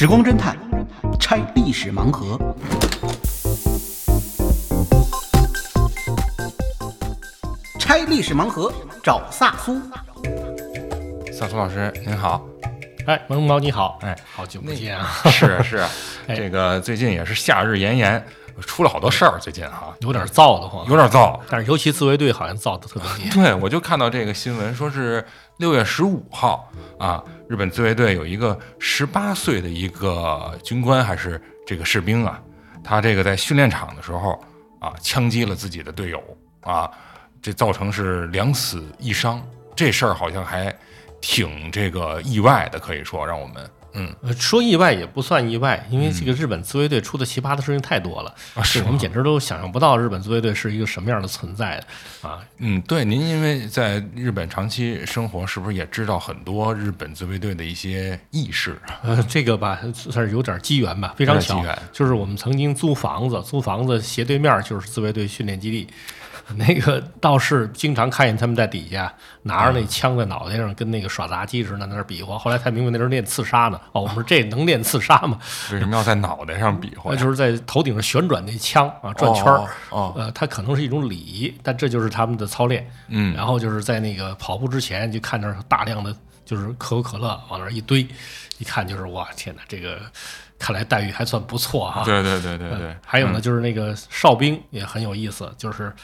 时光侦探拆历史盲盒。拆历史盲盒，找萨苏。萨苏老师您好，哎，萌猫你好，哎，好久不见啊！是是，哎这个最近也是夏日炎炎，出了好多事儿，最近哈有点燥的慌，有点燥。但是尤其自卫队好像燥的特别厉害。对，我就看到这个新闻，说是六月十五号啊，日本自卫队有一个十八岁的一个军官还是这个士兵啊，他这个在训练场的时候啊，枪击了自己的队友啊，这造成是两死一伤，这事儿好像还挺这个意外的，可以说让我们嗯呃说意外也不算意外，因为这个日本自卫队出的奇葩的事情太多了，我们简直都想象不到日本自卫队是一个什么样的存在啊！嗯，对，您因为在日本长期生活，是不是也知道很多日本自卫队的一些轶事？呃，这个吧算是有点机缘吧，非常巧就是我们曾经租房子，租房子斜对面就是自卫队训练基地。那个道士经常看见他们在底下拿着那枪在脑袋上，跟那个耍杂技似的，在那儿比划。后来才明白那是练刺杀呢。哦，我们说这能练刺杀吗？为什么要在脑袋上比划？那就是在头顶上旋转那枪啊，转圈儿。哦哦呃，它可能是一种礼仪，但这就是他们的操练。嗯然后就是在那个跑步之前，就看那儿大量的就是可口可乐往那儿一堆，一看就是哇，天哪，这个看来待遇还算不错哈。对对对对对，还有呢，就是那个哨兵也很有意思，就是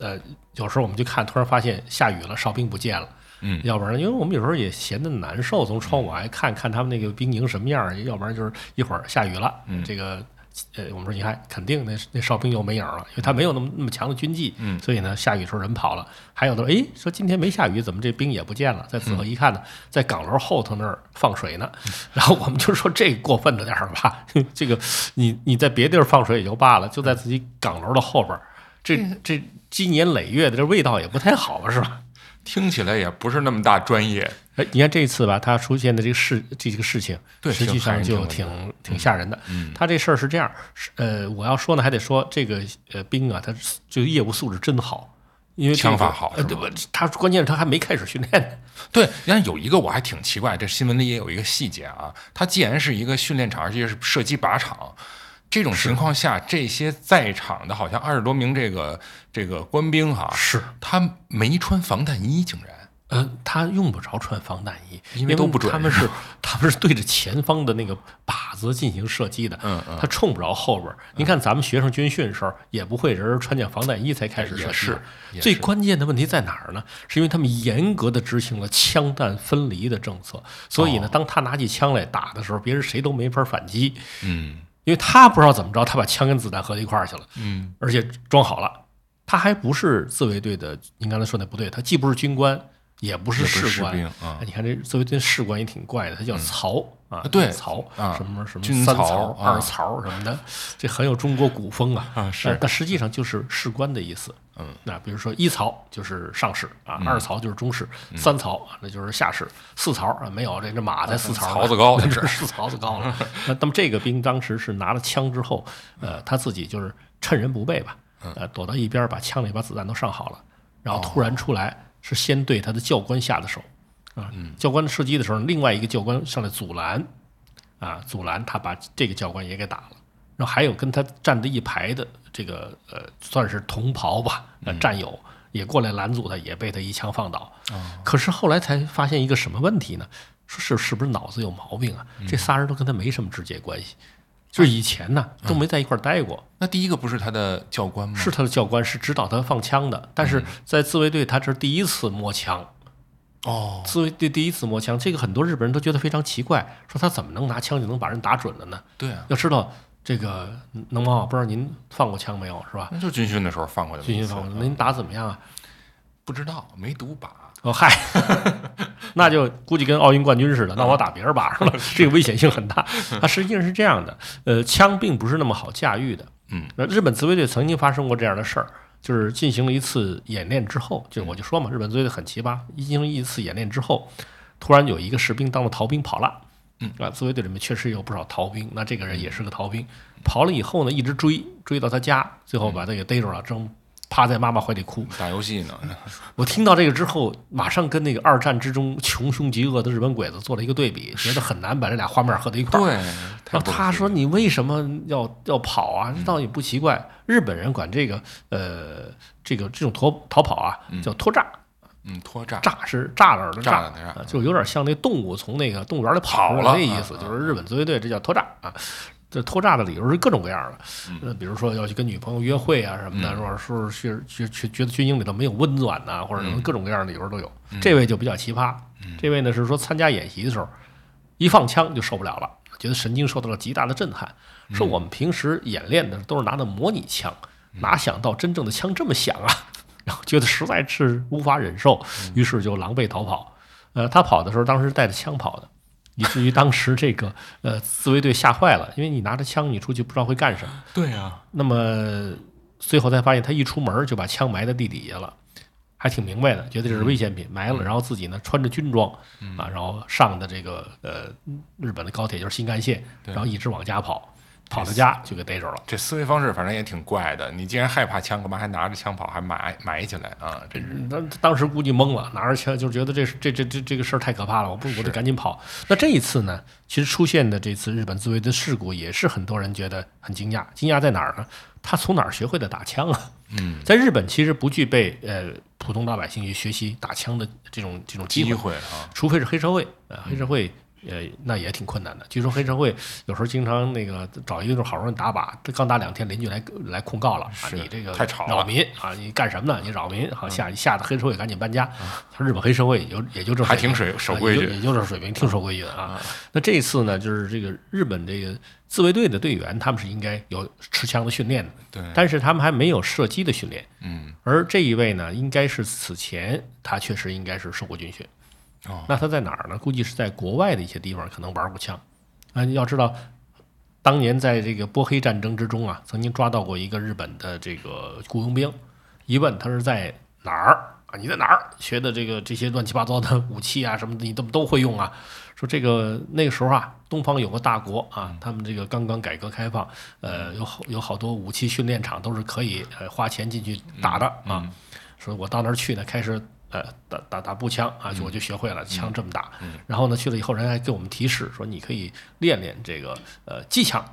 呃，有时候我们就看，突然发现下雨了，哨兵不见了。嗯要不然，因为我们有时候也闲得难受，从窗户往外看看他们那个兵营什么样儿，要不然就是一会儿下雨了，嗯这个呃，我们说你看，肯定那那哨兵又没影儿了，因为他没有那么那么强的军纪，嗯所以呢，下雨时候人跑了。还有的哎，说今天没下雨，怎么这兵也不见了？再仔细一看呢，在岗楼后头那儿放水呢。然后我们就说这过分了点儿吧，这个你你在别地儿放水也就罢了，就在自己岗楼的后边儿，这这积年累月的，这味道也不太好啊，是吧？听起来也不是那么大专业。哎，你看这次吧，他出现的这个事，这个事情，对实际上就挺挺挺吓人的。嗯他这事儿是这样，呃，我要说呢，还得说这个呃兵啊，他这个业务素质真好，因为这个枪法好呃，对吧？他关键是他还没开始训练呢。对，你看有一个我还挺奇怪，这新闻里也有一个细节啊，他既然是一个训练场，而且是射击靶场，这种情况下，这些在场的好像二十多名这个这个官兵哈、是，他没穿防弹衣，竟然。呃，他用不着穿防弹衣，因为都不准。他们是他们是对着前方的那个靶子进行射击的，嗯嗯。他冲不着后边儿。您看咱们学生军训的时候，也不会人人穿件防弹衣才开始射击也是。最关键的问题在哪儿呢？是因为他们严格的执行了枪弹分离的政策，所以呢，当他拿起枪来打的时候，别人谁都没法反击，嗯因为他不知道怎么着，他把枪跟子弹合到一块儿去了。嗯而且装好了，他还不是自卫队的。您刚才说那不对，他既不是军官，也不是士官。啊哎你看这作为这士官也挺怪的，他叫曹、啊，对曹啊什么什么军曹三曹、啊二曹什么的，这很有中国古风啊。啊是但但实际上就是士官的意思。嗯，那比如说一曹就是上士啊，二曹就是中士，三曹啊那就是下士，四曹啊没有这这马才四曹呢，曹子高那是四曹子高了。那那么这个兵当时是拿了枪之后，呃，他自己就是趁人不备吧，呃，躲到一边把枪里把子弹都上好了，然后突然出来是先对他的教官下的手啊，教官射击的时候，另外一个教官上来阻拦啊，阻拦他把这个教官也给打了。然后还有跟他站在一排的这个呃，算是同袍吧，呃，战友也过来拦阻他，也被他一枪放倒。可是后来才发现一个什么问题呢？说是是不是脑子有毛病啊？这仨人都跟他没什么直接关系，就是以前呢都没在一块儿待过。那第一个不是他的教官吗？是他的教官是指导他放枪的，但是在自卫队他这是第一次摸枪，哦，自卫队第一次摸枪，这个很多日本人都觉得非常奇怪，说他怎么能拿枪就能把人打准了呢？对啊，要知道这个能猫，不知道您放过枪没有，是吧？那就军训的时候放过的。军训放过，那您打怎么样啊？不知道，没读靶。哦嗨，那就估计跟奥运冠军似的，那我打别人靶上了，这个危险性很大。它实际上是这样的，呃，枪并不是那么好驾驭的。嗯，那日本自卫队曾经发生过这样的事儿，就是进行了一次演练之后，就我就说嘛，日本自卫队很奇葩，进行了一次演练之后，突然有一个士兵当了逃兵跑了。嗯啊，自卫队里面确实有不少逃兵，那这个人也是个逃兵，跑了以后呢，一直追追到他家，最后把他给逮住了，正趴在妈妈怀里哭。打游戏呢，我听到这个之后，马上跟那个二战之中穷凶极恶的日本鬼子做了一个对比，觉得很难把这俩画面合在一块儿。对，然后他说：“你为什么要要跑啊？这倒也不奇怪。日本人管这个呃这个这种逃逃跑啊叫拖炸，嗯，拖炸，炸是栅栏的栅栅栏的栅啊，就有点像那动物从那个动物园里跑了。那意思，啊就是日本自卫队这叫拖炸啊。这拖炸的理由是各种各样的，嗯呃，比如说要去跟女朋友约会啊什么的，说说是去去觉得军营里头没有温暖呐、或者什么各种各样的理由都有。这位就比较奇葩，这位呢是说参加演习的时候一放枪就受不了了，觉得神经受到了极大的震撼，说我们平时演练的都是拿的模拟枪，哪想到真正的枪这么响啊！然后觉得实在是无法忍受，于是就狼狈逃跑。呃，他跑的时候当时带着枪跑的，以至于当时这个呃自卫队吓坏了，因为你拿着枪你出去不知道会干什么。对啊，那么最后才发现他一出门就把枪埋在地底下了，还挺明白的，觉得这是危险品，埋了，然后自己呢穿着军装啊，然后上的这个呃日本的高铁就是新干线，然后一直往家跑，跑到家就给逮着了。这思维方式反正也挺怪的。你既然害怕枪，干嘛还拿着枪跑，还埋埋起来啊？这是当当时估计懵了，拿着枪就觉得这这这这这个事儿太可怕了，我不我得赶紧跑。那这一次呢，其实出现的这次日本自卫的事故，也是很多人觉得很惊讶。惊讶在哪儿呢？他从哪儿学会的打枪啊？嗯，在日本其实不具备呃普通老百姓去学习打枪的这种这种机机会，会啊，除非是黑社会啊、黑社会。呃，那也挺困难的。据说黑社会有时候经常那个找一个好容易打把，刚打两天，邻居来来控告了啊，你这个太吵扰民啊，你干什么呢？你扰民，好吓吓得黑社会赶紧搬家。他日本黑社会也就也就这还水平挺守守啊规矩也就也就这水平，挺守规矩的啊。那这一次呢，就是这个日本这个自卫队的队员，他们是应该有持枪的训练的，对，但是他们还没有射击的训练。嗯，而这一位呢，应该是此前他确实应该是受过军训。哦，那他在哪儿呢？估计是在国外的一些地方可能玩过枪。啊，你要知道，当年在这个波黑战争之中啊，曾经抓到过一个日本的这个雇佣兵，一问他是在哪儿啊？你在哪儿学的这个这些乱七八糟的武器啊什么的，你都都会用啊？说这个那个时候啊，东方有个大国啊，他们这个刚刚改革开放，呃，有好有好多武器训练场都是可以呃花钱进去打的啊。说我到那儿去呢，开始呃打打打步枪啊，就我就学会了枪这么打。然后呢，去了以后，人还给我们提示说，你可以练练这个呃机枪。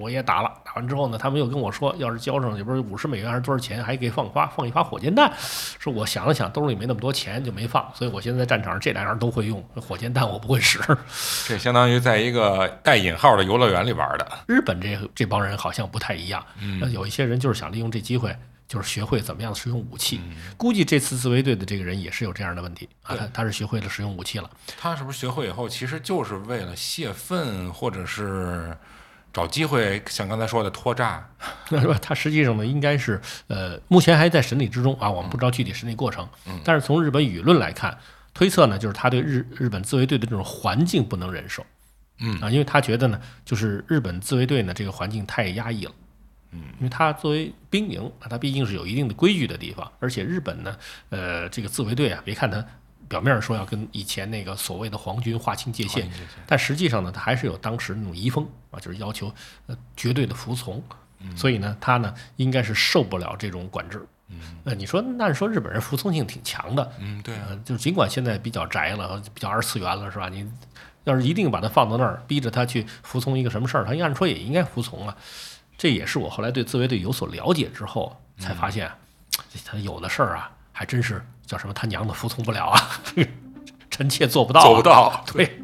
我也打了，打完之后呢，他们又跟我说，要是交上也不是五十美元还是多少钱，还给放发放一发火箭弹。说我想了想，兜里没那么多钱，就没放。所以我现在在战场上这两样都会用，火箭弹我不会使。这相当于在一个带引号的游乐园里玩的。日本这这帮人好像不太一样，嗯有一些人就是想利用这机会，就是学会怎么样使用武器。估计这次自卫队的这个人也是有这样的问题啊，他他是学会了使用武器了。他是不是学会以后，其实就是为了泄愤，或者是找机会，像刚才说的拖炸？那是吧？他实际上呢，应该是呃，目前还在审理之中啊，我们不知道具体审理过程。但是从日本舆论来看，推测呢，就是他对日日本自卫队的这种环境不能忍受。嗯啊，因为他觉得呢，就是日本自卫队呢这个环境太压抑了。嗯，因为他作为兵营啊，它毕竟是有一定的规矩的地方，而且日本呢，呃，这个自卫队啊，别看它表面上说要跟以前那个所谓的皇军划清界限，但实际上呢，他还是有当时那种遗风啊，就是要求呃绝对的服从，所以呢，他呢应该是受不了这种管制。嗯呃，你说那说日本人服从性挺强的，嗯，对啊，呃，就尽管现在比较宅了，比较二次元了，是吧？你要是一定把他放到那儿，逼着他去服从一个什么事儿，他按说也应该服从啊。这也是我后来对自卫队有所了解之后才发现，他有的事儿啊，还真是叫什么他娘的服从不了啊，臣妾做不到、啊，做不到。对，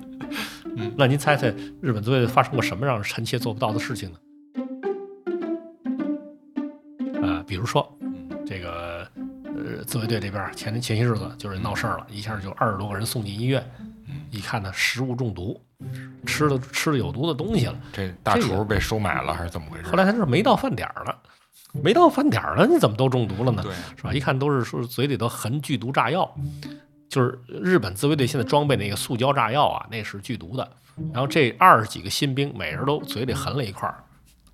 嗯那您猜猜日本自卫队发生过什么让臣妾做不到的事情呢？啊、比如说这个呃，自卫队这边前前些日子就是闹事儿了，一下就二十多个人送进医院，一看呢食物中毒，吃了吃了有毒的东西了。这大厨被收买了还是怎么回事？后来他说没到饭点儿了，没到饭点儿了，你怎么都中毒了呢？对，是吧？一看都是说嘴里头含剧毒炸药，就是日本自卫队现在装备那个塑胶炸药啊，那是剧毒的。然后这二十几个新兵，每人都嘴里含了一块儿，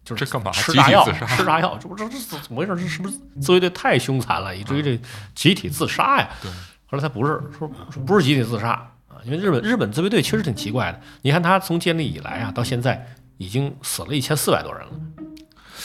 就是这干嘛吃炸药，吃炸药，这不这这这怎么回事？这是不是自卫队太凶残了，以至于这集体自杀呀？对。后来他不是说说不是集体自杀啊，因为日本日本自卫队确实挺奇怪的。你看他从建立以来啊，到现在已经死了一千四百多人了。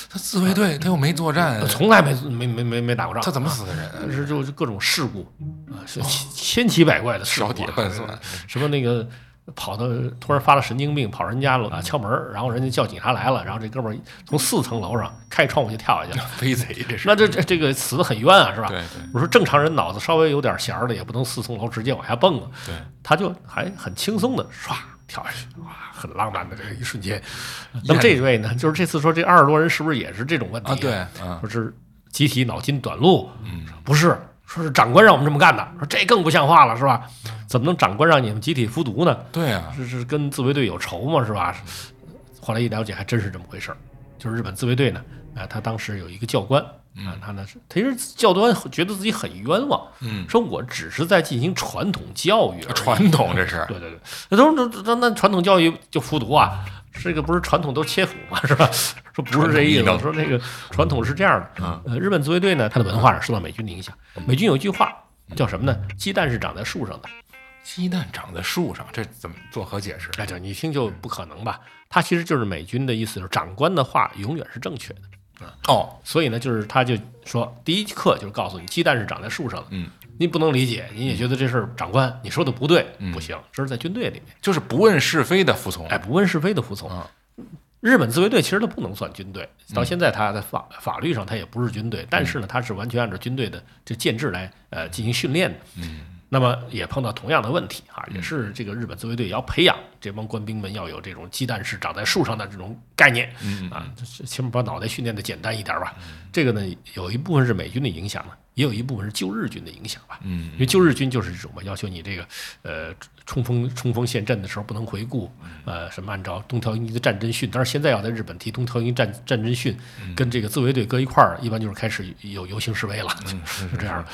他自卫队他又没作战，从来没没没没没打过仗，他怎么死的人啊？是就是各种事故啊，是千千奇百怪的事故啊，烧铁拌蒜什么那个跑到突然发了神经病，跑人家楼啊敲门，然后人家叫警察来了，然后这哥们儿从四层楼上开窗户就跳下去了，飞贼这是。那这这这个死的很冤啊，是吧？对对我说正常人脑子稍微有点弦儿的，也不能四层楼直接往下蹦啊。对，他就还很轻松的唰跳下去，哇，很浪漫的这个一瞬间。那么这位呢，就是这次说这二十多人是不是也是这种问题啊，对，嗯说是集体脑筋短路，嗯，不是，说是长官让我们这么干的，说这更不像话了，是吧？怎么能长官让你们集体服毒呢？对啊，是是跟自卫队有仇吗？是吧？后来一了解，还真是这么回事儿。就是日本自卫队呢，啊，他当时有一个教官，啊，他呢是，他是教官觉得自己很冤枉，嗯，说我只是在进行传统教育，传统这是，对对对，那都是那那传统教育就服毒啊？这个不是传统都切腹嘛？是吧？说不是这意思，说那个传统是这样的。呃，日本自卫队呢，它的文化受到美军的影响。美军有一句话叫什么呢？鸡蛋是长在树上的。鸡蛋长在树上，这怎么作何解释？哎，这你听就不可能吧？它其实就是美军的意思，就是长官的话永远是正确的。哦，所以呢，就是他就说，第一课就是告诉你，鸡蛋是长在树上的。嗯，你不能理解，你也觉得这事儿长官你说的不对，不行，这是在军队里面。就是不问是非的服从。哎，不问是非的服从。啊日本自卫队其实它不能算军队，到现在它在法法律上它也不是军队，但是呢，它是完全按照军队的这建制来呃进行训练的。嗯，那么也碰到同样的问题啊，也是这个日本自卫队也要培养这帮官兵们要有这种鸡蛋是长在树上的这种概念。嗯啊，这起码把脑袋训练的简单一点吧。这个呢，有一部分是美军的影响呢，也有一部分是旧日军的影响吧。嗯因为旧日军就是这种嘛，要求你这个呃冲锋冲锋陷阵的时候不能回顾，呃什么按照东条英机的战争训，当然现在要在日本提东条英机战战争训，跟这个自卫队搁一块儿，一般就是开始有游行示威了，是这样的。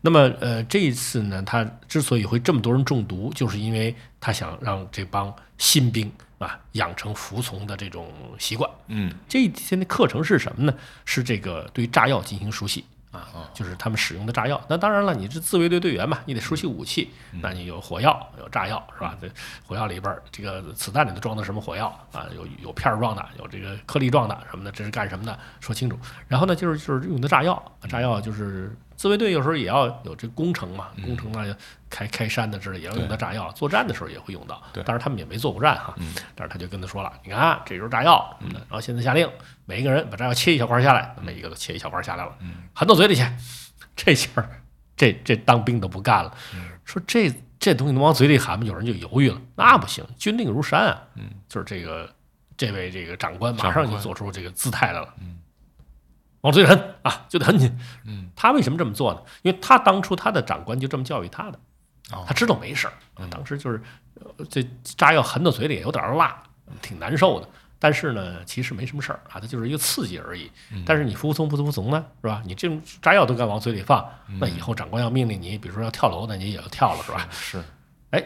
那么呃这一次呢，他之所以会这么多人中毒，就是因为他想让这帮新兵啊养成服从的这种习惯。嗯这一天的课程是什么呢？是这个对炸药进行熟悉啊，就是他们使用的炸药。那当然了，你是自卫队队员嘛，你得熟悉武器。那你有火药，有炸药，是吧？这火药里边儿这个子弹里头装的什么火药啊？有有片儿状的，有这个颗粒状的什么的，这是干什么的？说清楚。然后呢，就是就是用的炸药，炸药就是自卫队有时候也要有这工程嘛，工程呢开开山的之类也要用到炸药，作战的时候也会用到。对。当然他们也没做过战哈，但是他就跟他说了，你看啊这就是炸药，嗯，然后现在下令每一个人把炸药切一小块下来，每一个都切一小块下来了，含到嘴里去。这下儿这这当兵的不干了，说这这东西能往嘴里含吗？有人就犹豫了，那不行，军令如山啊，嗯，就是这个这位这个长官马上就做出这个姿态来了，嗯，往嘴里含啊，就得含进，嗯，他为什么这么做呢？因为他当初他的长官就这么教育他的，哦他知道没事儿，当时就是呃这炸药含到嘴里有点辣，挺难受的。但是呢，其实没什么事儿啊，它就是一个刺激而已。但是你服从不服从呢，是吧？你这种炸药都敢往嘴里放，那以后长官要命令你，比如说要跳楼，那你也要跳了，是吧？是，哎，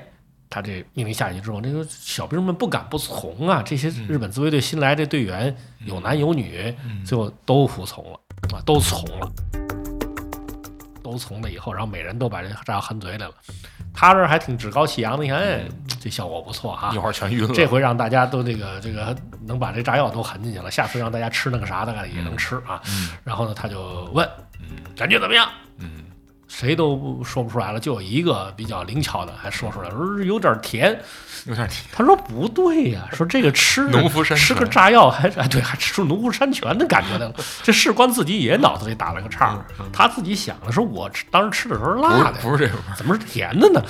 他这命令下去之后，那个小兵们不敢不从啊。这些日本自卫队新来的队员有男有女，最后都服从了啊，都从了，都从了以后，然后每人都把这炸药含嘴里了。他这还挺趾高气扬的，你看，哎，这效果不错哈一。会儿全晕了。这回让大家都这个这个能把这炸药都含进去了，下次让大家吃那个啥的也能吃啊。然后呢，他就问，感觉怎么样？嗯，谁都说不出来了，就有一个比较灵巧的还说出来，说有点甜。有点甜。他说不对呀，说这个吃农夫山吃个炸药还哎对，还吃出农夫山泉的感觉来了。这士官自己也脑子里打了个岔，他自己想的说，我吃当时吃的时候不辣的，不是这味儿，怎么是甜的呢？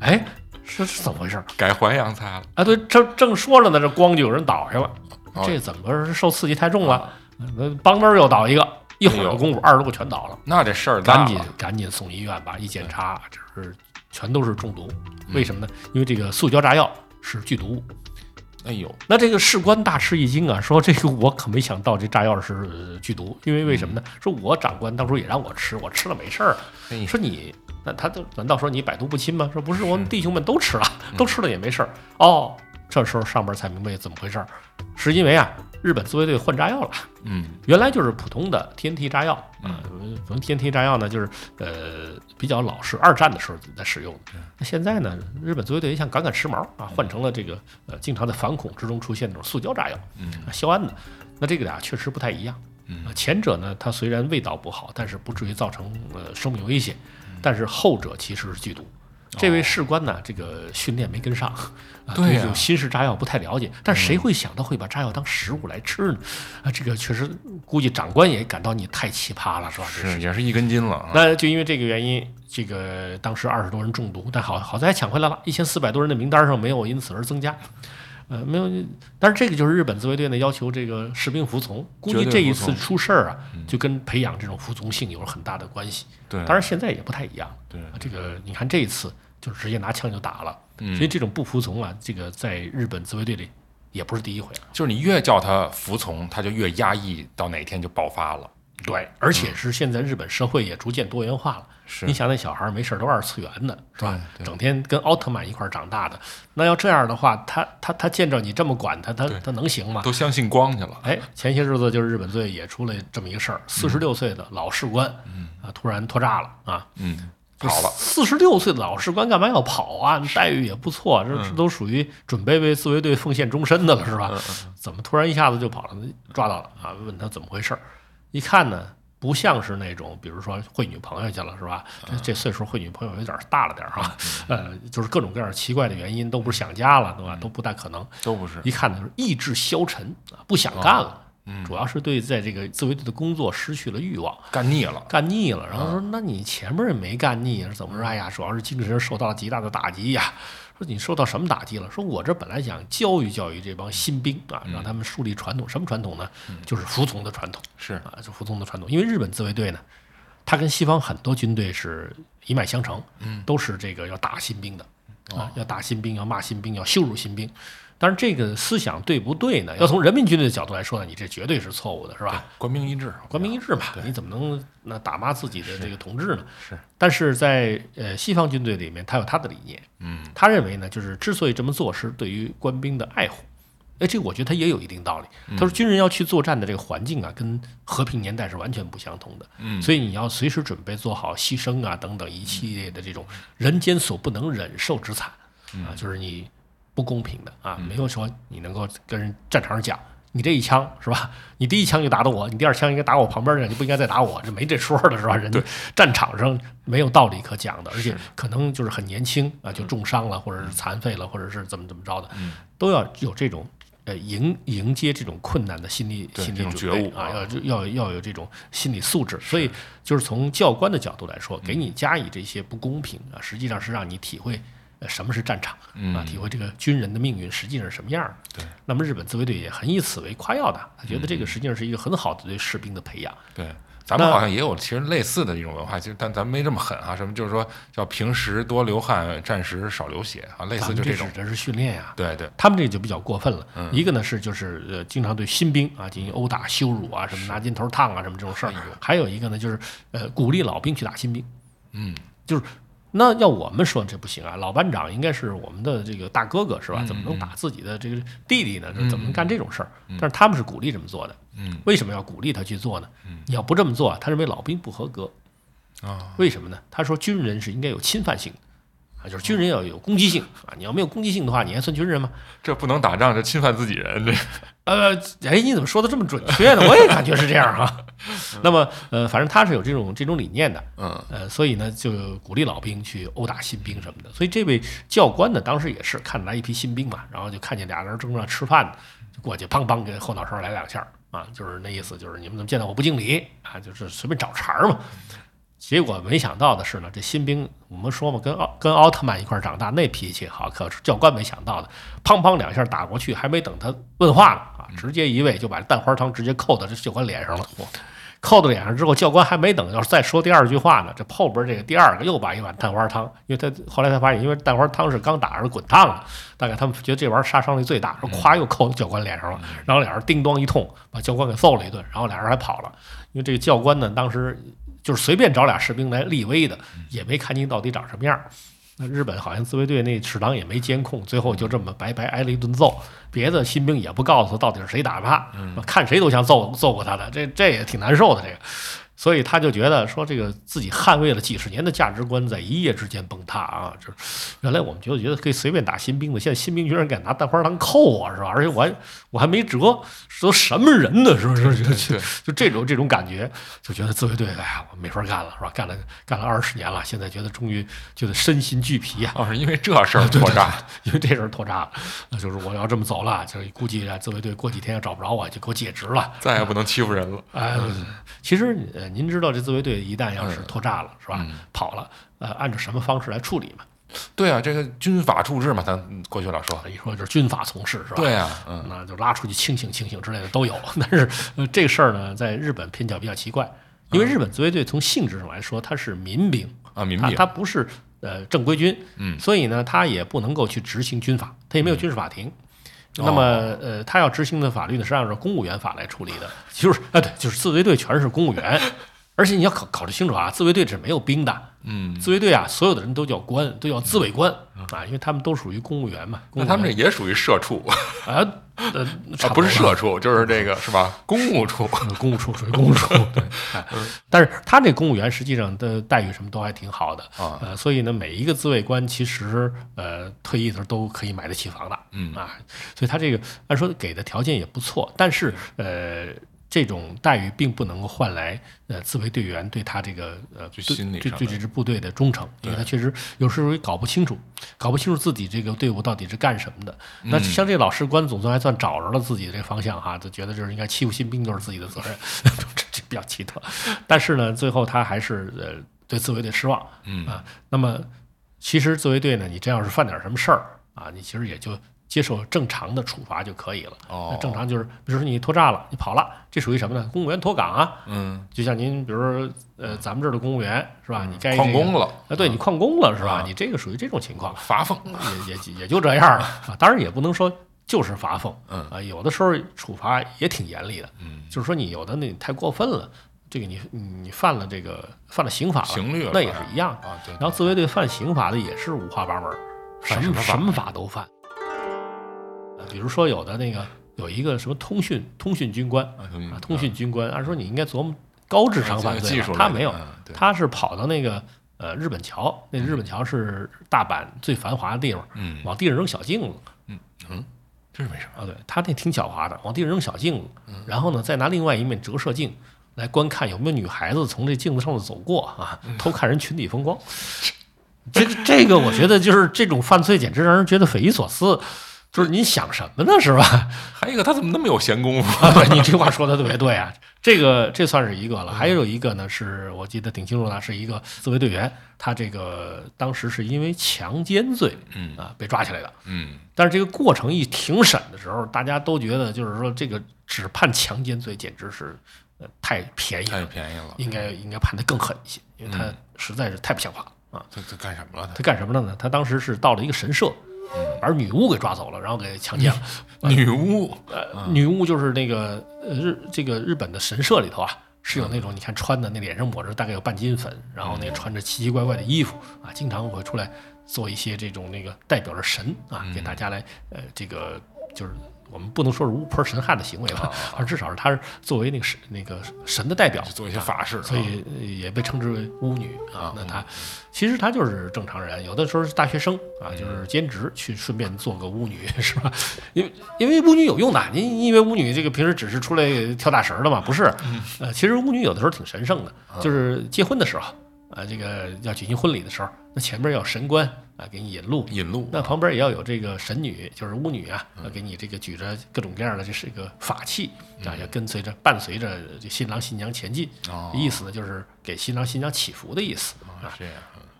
哎，是是怎么回事？改淮扬菜了。啊，对，正正说着呢，这光就有人倒下了。哦这怎么？受刺激太重了，呃，梆那儿又倒一个，一会儿的功夫，二十多个全倒了，那这事儿大赶紧赶紧送医院吧。一检查，这是全都是中毒。为什么呢？因为这个塑胶炸药是剧毒物。哎呦，那这个士官大吃一惊啊，说这个我可没想到这炸药是呃剧毒，因为为什么呢？说我长官当初也让我吃，我吃了没事儿。哎说你那他都难道说你百毒不侵吗？说不是，我们弟兄们都吃了，都吃了也没事儿。哦，这时候上边才明白怎么回事儿，是因为啊，日本自卫队换炸药了。嗯原来就是普通的 TNT 炸药啊，什么 TNT 炸药呢，就是呃比较老式，二战的时候在使用的。那现在呢，日本自卫队也想赶赶时髦啊，换成了这个呃经常在反恐之中出现那种塑胶炸药，嗯啊硝胺的。那这个俩确实不太一样嗯前者呢，它虽然味道不好，但是不至于造成呃生命危险，但是后者其实是剧毒。这位士官呢，这个训练没跟上，啊，对呀这种新式炸药不太了解，但谁会想到会把炸药当食物来吃呢？啊，这个确实估计长官也感到你太奇葩了，是吧？是也是一根筋了啊。那就因为这个原因，这个当时二十多人中毒，但好好在还抢回来了，一千四百多人的名单上没有因此而增加。呃，没有，但是这个就是日本自卫队呢要求这个士兵服从，估计这一次出事儿啊，就跟培养这种服从性有了很大的关系。对，当然现在也不太一样。对啊，这个你看这一次就是直接拿枪就打了，嗯所以这种不服从啊，这个在日本自卫队里也不是第一回了。就是你越叫他服从，他就越压抑，到哪天就爆发了。对，而且是现在日本社会也逐渐多元化了。是你想那小孩儿没事儿都二次元的，是吧？整天跟奥特曼一块儿长大的，那要这样的话，他他他见着你这么管他，他他能行吗？都相信光去了。哎，前些日子就是日本队也出了这么一个事儿，四十六岁的老士官，啊，突然脱炸了啊，嗯，跑了。四十六岁的老士官干嘛要跑啊？待遇也不错，这这都属于准备为自卫队奉献终身的了，是吧？怎么突然一下子就跑了？抓到了啊！问他怎么回事儿？一看呢，不像是那种，比如说会女朋友去了，是吧？这这岁数会女朋友有点大了点儿哈，呃，就是各种各样奇怪的原因，都不是想家了，对吧？都不大可能。都不是。一看呢，就是意志消沉啊，不想干了。主要是对在这个自卫队的工作失去了欲望。干腻了。干腻了，然后说：“那你前面也没干腻，是怎么说？哎呀，主要是精神受到了极大的打击呀。说你受到什么打击了？说我这本来想教育教育这帮新兵啊，让他们树立传统，什么传统呢？就是服从的传统是啊，就服从的传统。因为日本自卫队呢，它跟西方很多军队是一脉相承，都是这个要打新兵的啊，要打新兵，要骂新兵，要羞辱新兵。当然，这个思想对不对呢？要从人民军队的角度来说呢，你这绝对是错误的，是吧？官兵一致。官兵一致嘛，你怎么能那打骂自己的这个同志呢？是，但是在呃西方军队里面，他有他的理念，嗯，他认为呢，就是之所以这么做，是对于官兵的爱护。哎，这个我觉得他也有一定道理。他说，军人要去作战的这个环境啊，跟和平年代是完全不相同的。嗯所以你要随时准备做好牺牲啊等等一系列的这种人间所不能忍受之惨啊，就是你不公平的啊，没有说你能够跟人战场上讲。你这一枪是吧？你第一枪就打到我，你第二枪应该打我旁边的人，你不应该再打我，这没这说的是吧？人家战场上没有道理可讲的，而且可能就是很年轻啊，就重伤了，或者是残废了，或者是怎么怎么着的，都要有这种呃迎迎接这种困难的心理心理觉悟啊要要要有这种心理素质。所以就是从教官的角度来说，给你加以这些不公平啊，实际上是让你体会。呃，什么是战场啊？体会这个军人的命运实际上是什么样儿的。对，那么日本自卫队也很以此为夸耀的，他觉得这个实际上是一个很好的对士兵的培养。对，咱们好像也有其实类似的一种文化，其实但咱们没这么狠啊。什么就是说叫平时多流汗，战时少流血啊，类似就种们这是。这是训练呀、对对，他们这就比较过分了。一个呢是就是呃，经常对新兵啊进行殴打、羞辱啊，什么拿金头烫啊，什么这种事儿。还有一个呢就是呃，鼓励老兵去打新兵。嗯，就是那要我们说这不行啊，老班长应该是我们的这个大哥哥是吧？怎么能打自己的这个弟弟呢？这怎么能干这种事儿？但是他们是鼓励这么做的。嗯，为什么要鼓励他去做呢？你要不这么做，他认为老兵不合格。啊，为什么呢？他说军人是应该有侵犯性的啊，就是军人要有攻击性啊。你要没有攻击性的话，你还算军人吗？这不能打仗，这侵犯自己人，这呃，哎，你怎么说的这么准确呢？我也感觉是这样啊。那么，呃，反正他是有这种这种理念的，嗯呃，所以呢，就鼓励老兵去殴打新兵什么的。所以这位教官呢，当时也是看来一批新兵嘛，然后就看见俩人正在吃饭呢，就过去砰砰给后脑勺来两下啊，就是那意思，就是你们怎么见到我不敬礼啊？就是随便找茬嘛。结果没想到的是呢，这新兵我们说嘛，跟奥跟奥特曼一块长大，那脾气好，可是教官没想到的，砰砰两下打过去，还没等他问话呢啊，直接一位就把蛋花汤直接扣到这教官脸上了。扣到脸上之后，教官还没等要是再说第二句话呢，这后边这个第二个又把一碗蛋花汤，因为他后来才发现，因为蛋花汤是刚打上滚烫的，大概他们觉得这玩意儿杀伤力最大，说咵又扣到教官脸上了，然后俩人叮当一通，把教官给揍了一顿，然后俩人还跑了，因为这个教官呢，当时就是随便找俩士兵来立威的，也没看清到底长什么样儿。那日本好像自卫队那食堂也没监控，最后就这么白白挨了一顿揍。别的新兵也不告诉他到底是谁打他，看谁都像揍揍过他的，这这也挺难受的。这个，所以他就觉得说这个自己捍卫了几十年的价值观在一夜之间崩塌啊！这原来我们觉得觉得可以随便打新兵的，现在新兵居然敢拿蛋花当扣我，是吧？而且我还我还没辙，都什么人呢？是不是？就就就这种这种感觉，就觉得自卫队，哎呀，我没法干了，是吧？干了干了二十年了，现在觉得终于觉得身心俱疲啊！哦，是因为这事儿 脱诈，因为这事儿脱诈了，那就是我要这么走了，就是估计自卫队过几天要找不着我，就给我解职了，再也不能欺负人了。哎，其实呃，您知道这自卫队一旦要是脱炸了，是吧？跑了，呃，按照什么方式来处理嘛？对啊，这个军法处置嘛，咱过去老说，一说就是军法从事，是吧？对啊，嗯，那就拉出去清醒清醒之类的都有。但是呃，这个事儿呢，在日本偏巧比较奇怪，因为日本自卫队从性质上来说，它是民兵啊，民兵，它不是呃正规军，嗯，所以呢，它也不能够去执行军法，它也没有军事法庭。那么，呃，他要执行的法律呢，是按照公务员法来处理的，就是啊，对，就是自卫队全是公务员。而且你要考考虑清楚啊，自卫队是没有兵的，嗯，自卫队啊，所有的人都叫官，都叫自卫官啊，因为他们都属于公务员嘛。那他们这也属于社畜啊？呃，不是社畜，就是这个是吧？公务处，公务处属于公务处。对，但是他这公务员实际上的待遇什么都还挺好的啊。呃，所以呢，每一个自卫官其实呃退役的时候都可以买得起房的，嗯啊，所以他这个按说给的条件也不错，但是呃。这种待遇并不能够换来呃自卫队员对他这个呃对对对这支部队的忠诚，因为他确实有时候也搞不清楚，搞不清楚自己这个队伍到底是干什么的。那像这老士官总算还算找着了自己的这个方向哈，就觉得就是应该欺负新兵就是自己的责任，这比较奇特。但是呢，最后他还是呃对自卫队失望，嗯啊，那么其实自卫队呢，你真要是犯点什么事儿啊，你其实也就。接受正常的处罚就可以了。哦，正常就是，比如说你拖炸了，你跑了，这属于什么呢？公务员脱岗啊。嗯，就像您，比如说，呃，咱们这儿的公务员是吧？你该旷工了啊？对你旷工了是吧？你这个属于这种情况，罚俸也也也就这样了 啊。当然也不能说就是罚俸，嗯啊，有的时候处罚也挺严厉的。嗯，就是说你有的那太过分了，这个你你犯了这个犯了刑法了，刑律那也是一样啊。对。然后自卫队犯刑法的也是五花八门，什么什么法都犯。比如说，有的那个有一个什么通讯通讯军官啊，通讯军官，按说你应该琢磨高智商犯罪，他没有，他是跑到那个呃日本桥，那日本桥是大阪最繁华的地方，往地上扔小镜子，嗯嗯，这是为什么？啊？对他那挺狡猾的，往地上扔小镜子，然后呢，再拿另外一面折射镜来观看有没有女孩子从这镜子上走过啊，偷看人群体风光。这个这个，我觉得就是这种犯罪，简直让人觉得匪夷所思。就是你想什么呢，是吧？还有一个，他怎么那么有闲工夫？你这话说的特别对啊，这个这算是一个了。还有一个呢，是我记得挺清楚的，是一个自卫队员，他这个当时是因为强奸罪，嗯啊被抓起来的，嗯。但是这个过程一庭审的时候，大家都觉得就是说这个只判强奸罪，简直是呃太便宜了，太便宜了，应该应该判的更狠一些，因为他实在是太不像话了啊。他他干什么了？他干什么了呢？他当时是到了一个神社。把女巫给抓走了，然后给强奸了。女巫，呃，女巫就是那个日这个日本的神社里头啊，是有那种你看穿的那脸上抹着大概有半斤粉，然后那穿着奇奇怪怪的衣服啊，经常会出来做一些这种那个代表着神啊，给大家来呃这个就是。我们不能说是巫婆神汉的行为吧，而至少是她是作为那个神那个神的代表做一些法事，所以也被称之为巫女啊。那她其实她就是正常人，有的时候是大学生啊，就是兼职去顺便做个巫女 是吧？因为因为巫女有用的，您以为巫女这个平时只是出来跳大神的吗？不是，呃，其实巫女有的时候挺神圣的，就是结婚的时候啊，这个要举行婚礼的时候，那前面要神官。啊，给你引路，引路。那旁边也要有这个神女，就是巫女啊，要给你这个举着各种各样的，这是一个法器啊，要跟随着、伴随着这新郎新娘前进。意思呢，就是给新郎新娘祈福的意思啊。这样。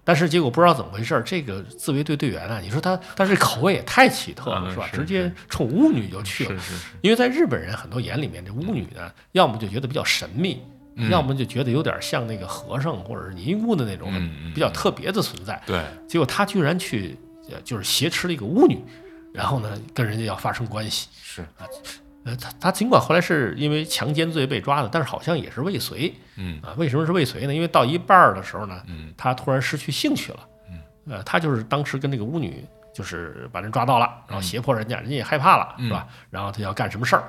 但是结果不知道怎么回事，这个自卫队队员啊，你说他，但是口味也太奇特了，是吧？直接冲巫女就去了。是是是。因为在日本人很多眼里面，这巫女呢，要么就觉得比较神秘。要么就觉得有点像那个和尚或者是尼姑的那种比较特别的存在。对，结果他居然去，就是挟持了一个巫女，然后呢跟人家要发生关系。是啊，呃，他他尽管后来是因为强奸罪被抓的，但是好像也是未遂。嗯啊，为什么是未遂呢？因为到一半儿的时候呢，嗯，他突然失去兴趣了。嗯，呃，他就是当时跟那个巫女就是把人抓到了，然后胁迫人家，人家也害怕了，是吧？然后他要干什么事儿？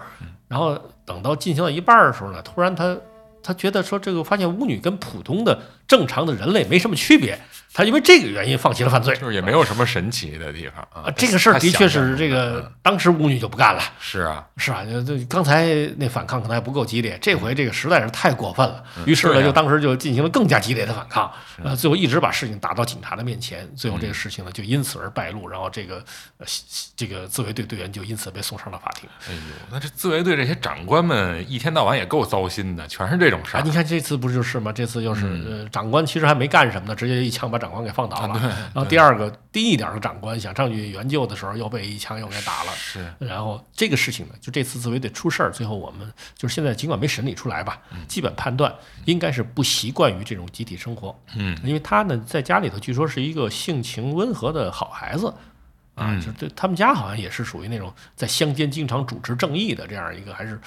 然后等到进行到一半儿的时候呢，突然他。他觉得说这个发现巫女跟普通的正常的人类没什么区别，他因为这个原因放弃了犯罪。就是也没有什么神奇的地方啊啊，。这个事儿的确是这个，当时巫女就不干了。是啊，是啊？就这刚才那反抗可能还不够激烈，这回这个实在是太过分了。于是呢，就当时就进行了更加激烈的反抗，呃，最后一直把事情打到警察的面前，最后这个事情呢就因此而败露，然后这个呃这个自卫队队员就因此被送上了法庭。哎呦，那这自卫队这些长官们一天到晚也够糟心的，全是这种事啊，儿你。看这次不就是吗？这次就是、长官其实还没干什么呢，直接一枪把长官给放倒了。然后第二个低一点的长官想上去援救的时候，又被一枪又给打了。是，然后这个事情呢，就这次自卫队出事儿，最后我们就是现在尽管没审理出来吧，基本判断应该是不习惯于这种集体生活，嗯，因为他呢在家里头据说是一个性情温和的好孩子。啊，嗯。就对他们家好像也是属于那种在乡间经常主持正义的这样一个还是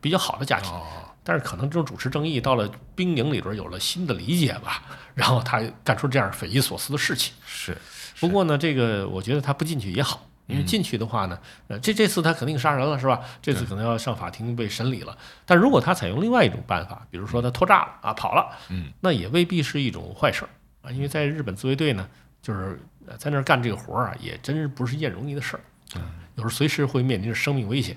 比较好的家庭，哦，但是可能这种主持正义到了兵营里边有了新的理解吧，然后他干出这样匪夷所思的事情。是，不过呢，这个我觉得他不进去也好，因为进去的话呢，呃，这这次他肯定杀人了，是吧？这次可能要上法庭被审理了。但如果他采用另外一种办法，比如说他脱炸了啊，跑了，嗯，那也未必是一种坏事儿啊，因为在日本自卫队呢，就是呃在那儿干这个活儿啊，也真是不是一件容易的事儿。有时候随时会面临着生命危险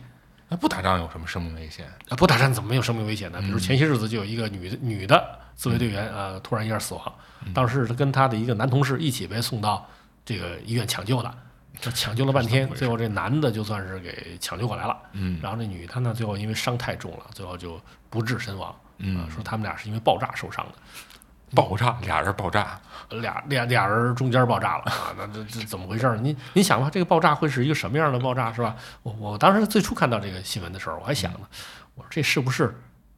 那不打仗有什么生命危险？啊！不打仗怎么没有生命危险呢？比如前些日子就有一个女的女的自卫队员啊，突然一下死亡，当时是跟她的一个男同事一起被送到这个医院抢救的，这抢救了半天，最后这男的就算是给抢救过来了，嗯然后这女的呢，最后因为伤太重了，最后就不治身亡。嗯啊说他们俩是因为爆炸受伤的，爆炸，俩人爆炸，俩俩俩人中间爆炸了 啊！那这这怎么回事儿？您您想吧，这个爆炸会是一个什么样的爆炸，是吧？我我当时最初看到这个新闻的时候，我还想呢，我说这是不是，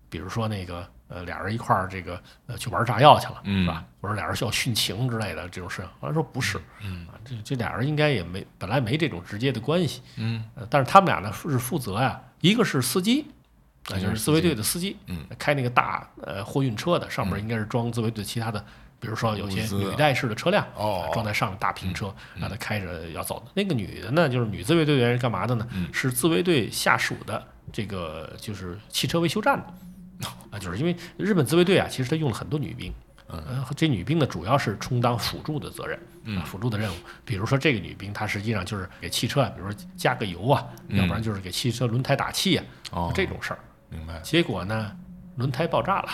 比如说那个呃俩人一块儿这个呃去玩炸药去了，嗯是吧？我说俩人需要殉情之类的这种事，后来说不是，嗯啊，这这俩人应该也没本来没这种直接的关系，嗯呃，但是他们俩呢是负责呀，一个是司机，那就是是自卫队的司机，嗯，开那个大呃货运车的，上面应该是装自卫队其他的，比如说有些履带式的车辆，装在上面大平车，让他开着要走的。那个女的呢，就是女自卫队员是干嘛的呢？嗯是自卫队下属的这个就是汽车维修站的。啊，就是因为日本自卫队啊，其实他用了很多女兵，呃，这女兵呢主要是充当辅助的责任，啊，辅助的任务。比如说这个女兵，她实际上就是给汽车啊，比如说加个油啊，要不然就是给汽车轮胎打气啊，哦，这种事儿。明白，结果呢，轮胎爆炸了，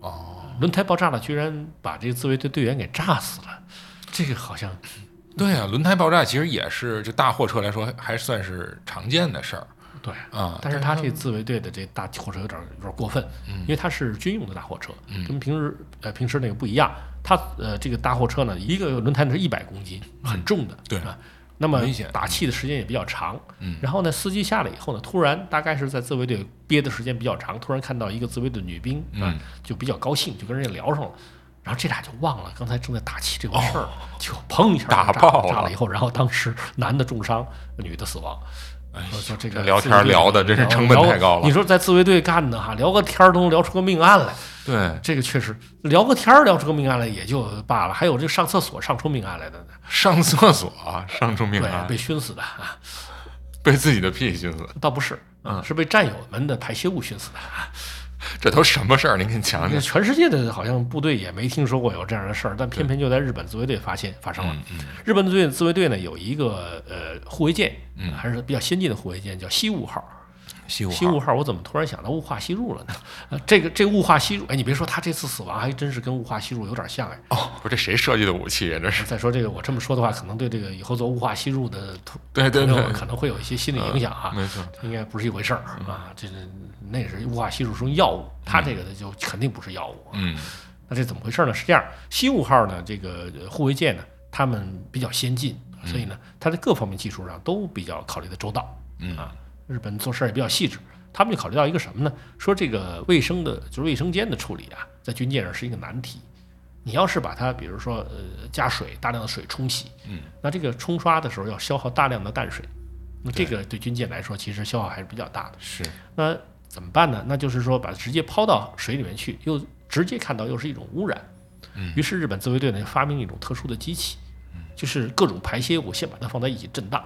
哦，轮胎爆炸了，居然把这个自卫队队员给炸死了。这个好像对啊，轮胎爆炸其实也是就大货车来说还算是常见的事儿。对，啊，但是他这自卫队的这大货车有点有点过分，因为它是军用的大货车，跟平时呃平时那个不一样。它呃这个大货车呢，一个轮胎呢是一百公斤，很重的，对。啊。那么打气的时间也比较长，嗯。然后呢，司机下来以后呢，突然大概是在自卫队憋的时间比较长，突然看到一个自卫队女兵啊嗯，就比较高兴，就跟人家聊上了。然后这俩就忘了刚才正在打气这个事儿，就砰一下哦打炸爆了炸了。以后，然后当时男的重伤，女的死亡。哎说说这个聊天聊的真是成本太高了。你说在自卫队干的哈，聊个天儿都能聊出个命案来，对，这个确实聊个天儿聊出个命案来也就罢了，还有这上厕所上出命案来的呢，上厕所上出命，案。被，熏死的啊，被自己的屁熏死，倒不是，嗯。是被战友们的排泄物熏死的。啊 这都什么事儿？您给你讲讲。全世界的好像部队也没听说过有这样的事儿，但偏偏就在日本自卫队发现发生了。嗯嗯日本自卫自卫队呢有一个呃护卫舰，嗯还是比较先进的护卫舰，叫西武号。西武西雾号，我怎么突然想到雾化吸入了呢？呃，这个这雾化吸入，哎，你别说，他这次死亡还真是跟雾化吸入有点像哎。哦，不是这谁设计的武器呀？这是再说这个，我这么说的话，可能对这个以后做雾化吸入的同对对对可能会有一些心理影响啊。没错，应该不是一回事儿啊，这个那是雾化吸入是用药物，它这个呢就肯定不是药物啊。嗯那这怎么回事呢？是这样，西雾号呢，这个呃护卫舰呢，他们比较先进，所以呢，它在各方面技术上都比较考虑的周到。嗯啊，日本做事儿也比较细致，他们就考虑到一个什么呢？说这个卫生的，就是卫生间的处理啊，在军舰上是一个难题。你要是把它，比如说呃加水，大量的水冲洗，嗯，那这个冲刷的时候要消耗大量的淡水，那这个对军舰来说其实消耗还是比较大的。是那怎么办呢？那就是说把它直接抛到水里面去，又直接看到又是一种污染。嗯于是日本自卫队呢就发明了一种特殊的机器，就是各种排泄物先把它放在一起震荡，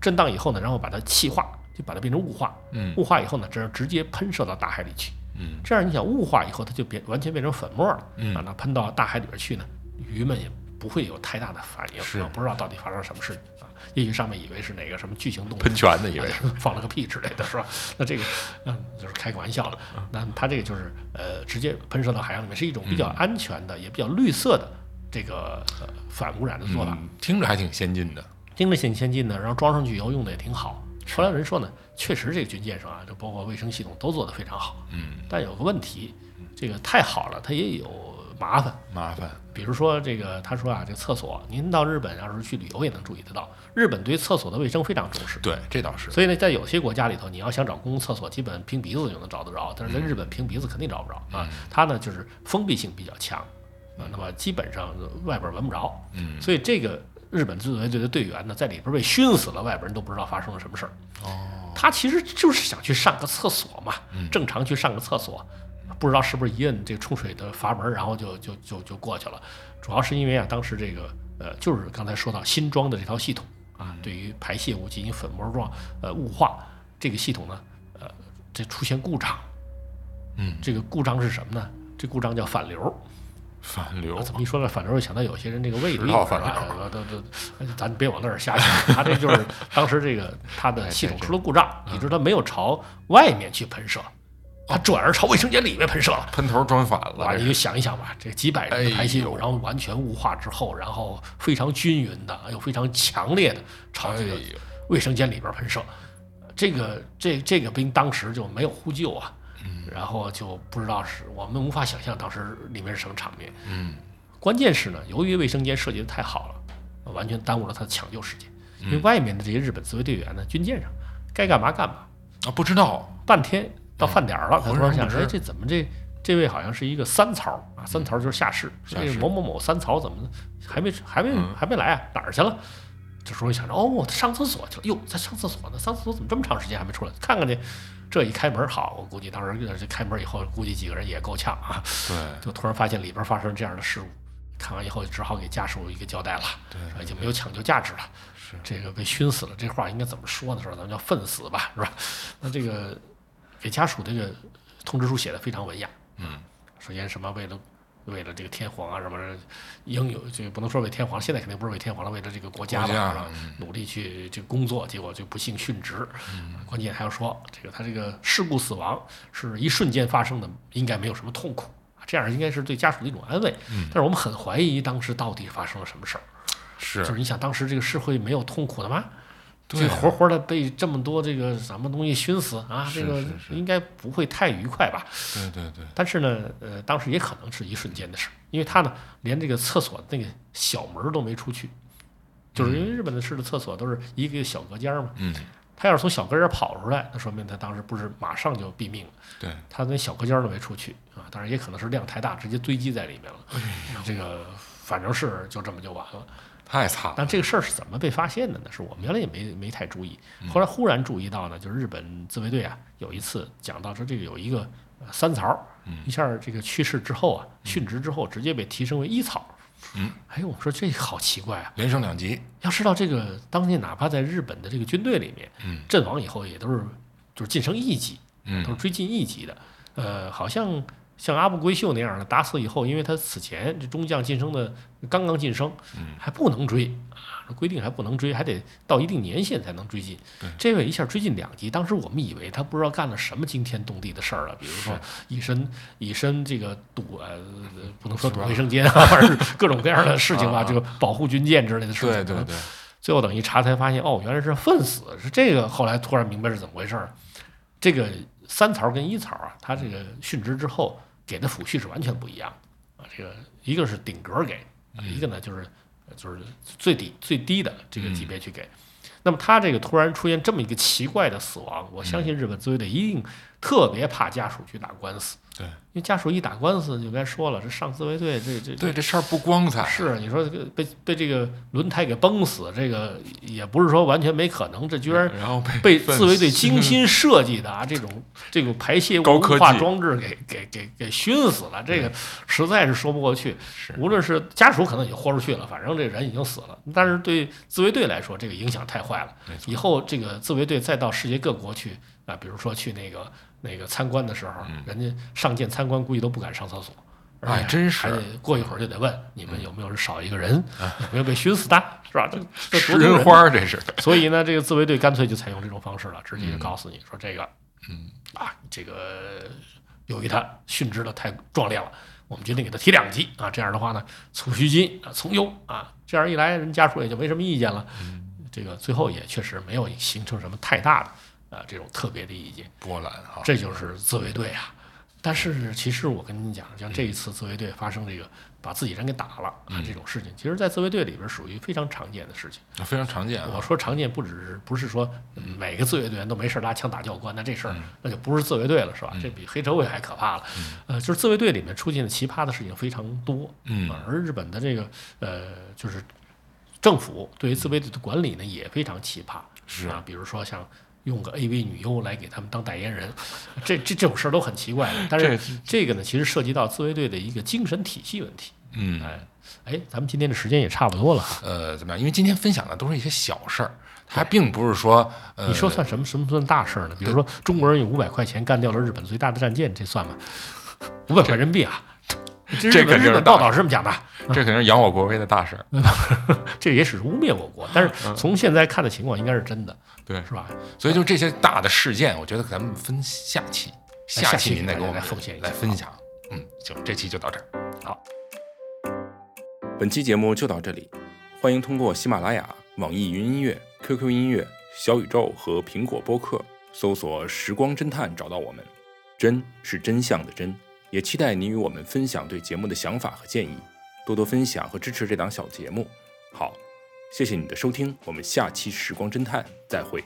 震荡以后呢，然后把它气化，就把它变成雾化。嗯雾化以后呢，这直接喷射到大海里去。嗯，这样你想雾化以后，它就变完全变成粉末了，嗯啊，那喷到大海里边去呢，鱼们也不会有太大的反应，是啊不知道到底发生什么事情啊。也许上面以为是哪个什么巨型动物喷泉的以为是 放了个屁之类的，是吧？那这个，嗯，就是开个玩笑了。那它这个就是呃，直接喷射到海洋里面，是一种比较安全的，也比较绿色的这个、呃、反污染的做法。嗯听着还挺先进的。听着挺先进的，然后装上去以后用的也挺好。后来有人说呢，确实这个军舰上啊，就包括卫生系统都做得非常好。嗯，但有个问题，这个太好了，它也有麻烦。麻烦。比如说这个，他说啊，这个厕所，您到日本要是去旅游也能注意得到，日本对厕所的卫生非常重视。对，这倒是。所以呢，在有些国家里头，你要想找公共厕所，基本凭鼻子就能找得着，但是在日本凭鼻子肯定找不着啊。它呢就是封闭性比较强啊，那么基本上外边闻不着。嗯，所以这个日本自卫队的队员呢，在里边被熏死了，外边人都不知道发生了什么事儿。哦，他其实就是想去上个厕所嘛，正常去上个厕所，不知道是不是一摁这个冲水的阀门，然后就就就就过去了。主要是因为啊，当时这个呃，就是刚才说到新装的这套系统啊，对于排泄物进行粉末状呃雾化这个系统呢，呃，这出现故障。嗯，这个故障是什么呢？这故障叫反流。反流怎么一说到反流，又想到有些人这个胃病食道反流？都都，咱别往那儿瞎想。他这就是 当时这个他的系统出了故障，以致他没有朝外面去喷射，他转而朝卫生间里面喷射了。喷头装反哇，了。你就想一想吧，这几百人的排泄物，哎然后完全雾化之后，然后非常均匀的，又非常强烈的朝这个卫生间里边喷射。这个这这个兵当时就没有呼救啊，嗯然后就不知道是我们无法想象当时里面是什么场面。嗯，关键是呢，由于卫生间设计的太好了，完全耽误了他的抢救时间。因为嗯外面的这些日本自卫队员呢，军舰上该干嘛干嘛，啊，不知道。半天到饭点儿了，他突然想，身不知哎，这怎么这这位好像是一个三曹啊？三曹就是下士，这个下士某某某三曹怎么还没还没嗯还没来啊？哪儿去了？这时候想着，哦，他上厕所去了。哟，在上厕所呢，上厕所怎么这么长时间还没出来？看看去。这一开门，好，我估计当时这开门以后，估计几个人也够呛啊。对，就突然发现里边发生这样的事故，看完以后只好给家属一个交代了，对已经没有抢救价值了，是这个被熏死了，这话应该怎么说呢？是吧？咱们叫愤死吧，是吧？那这个给家属这个通知书写的非常文雅，嗯，首先什么为了为了这个天皇啊什么应有这个不能说为天皇，现在肯定不是为天皇了，为了这个国家吧，是吧嗯努力去这个工作，结果就不幸殉职。关键还要说这个他这个事故死亡是一瞬间发生的，应该没有什么痛苦啊，这样应该是对家属的一种安慰。但是我们很怀疑当时到底发生了什么事儿，是就是你想当时这个社会没有痛苦的吗？对这活活的被这么多这个什么东西熏死啊，这个应该不会太愉快吧？对对对，但是呢，呃，当时也可能是一瞬间的事，因为他呢连这个厕所那个小门都没出去，就是因为日本的式的厕所都是一个个小隔间嘛，嗯，他要是从小隔间跑出来，那说明他当时不是马上就毙命了，对，他连小隔间都没出去啊，当然也可能是量太大，直接堆积在里面了，这个反正是就这么就完了。太惨了。但这个事儿是怎么被发现的呢？是我们原来也没没太注意，后来忽然注意到呢，就是日本自卫队啊，有一次讲到说这个有一个呃三曹，一下这个去世之后啊，殉职之后直接被提升为一草。嗯，哎，我说这好奇怪啊！连升两级，要知道这个当年哪怕在日本的这个军队里面，嗯阵亡以后也都是就是晋升一级，嗯都是追进一级的。呃，好像像阿部规秀那样的打死以后，因为他此前这中将晋升的刚刚晋升，嗯还不能追啊，规定还不能追，还得到一定年限才能追进。这位一下追进两级，当时我们以为他不知道干了什么惊天动地的事儿了，比如说以身以身这个堵呃，不能说堵是吧卫生间啊，反正是各种各样的事情吧，啊啊这个保护军舰之类的事情。对对对，最后等于查才发现，哦，原来是愤死，是这个。后来突然明白是怎么回事儿。这个三曹跟一曹啊，他这个殉职之后给的抚恤是完全不一样的啊。这个一个是顶格给，啊一个呢就是就是最低最低的这个级别去给。那么他这个突然出现这么一个奇怪的死亡，我相信日本自卫队一定特别怕家属去打官司，对。因为家属一打官司就该说了，这上自卫队这这对，这事儿不光彩。是你说这个被被这个轮胎给崩死，这个也不是说完全没可能，这居然然后被被自卫队精心设计的啊这种 这种排泄物化装置给给给给熏死了，这个实在是说不过去。是。无论是家属可能已经豁出去了，反正这人已经死了，但是对自卫队来说，这个影响太坏了。以后这个自卫队再到世界各国去啊，比如说去那个那个参观的时候，人家上舰参观估计都不敢上厕所。哎真是过一会儿就得问你们有没有人少一个人，有没有被熏死的，是吧？这这食人人花儿这是，所以呢，这个自卫队干脆就采用这种方式了，直接就告诉你说这个，嗯啊，这个由于他殉职的太壮烈了，我们决定给他提两级啊，这样的话呢，储蓄金啊从优啊，这样一来，人家属也就没什么意见了。这个最后也确实没有形成什么太大的啊这种特别的意见，波兰哈。这就是自卫队啊。但是其实我跟你讲，像这一次自卫队发生这个把自己人给打了啊这种事情，其实在自卫队里边属于非常常见的事情。非常常见啊。我说常见不只是不是说每个自卫队员都没事拉枪打教官，那这事儿那就不是自卫队了，是吧？这比黑社会还可怕了。呃，就是自卫队里面出现的奇葩的事情非常多，嗯啊而日本的这个呃，就是政府对于自卫队的管理呢也非常奇葩，是啊，比如说像。用个 AV 女优来给他们当代言人，这这这种事儿都很奇怪的。但是这这个呢，其实涉及到自卫队的一个精神体系问题。嗯，哎哎，咱们今天的时间也差不多了哈。呃，怎么样？因为今天分享的都是一些小事儿，它并不是说，呃，你说算什么什么算大事儿呢？比如说中国人用五百块钱干掉了日本最大的战舰，这算吗？五百块人民币啊！这日本这肯定是日本报道是这么讲的，这肯定是扬我国威的大事儿。这也只是污蔑我国，但是从现在看的情况应该是真的，对，是吧？所以就这些大的事件，我觉得咱们分下期，下期期您再给我们奉献一下来分享。嗯，行，这期就到这儿。好，本期节目就到这里，欢迎通过喜马拉雅、网易云音乐、QQ 音乐、小宇宙和苹果播客搜索“时光侦探”找到我们。真是真相的真，也期待您与我们分享对节目的想法和建议，多多分享和支持这档小节目。好，谢谢你的收听，我们下期《时光侦探》再会。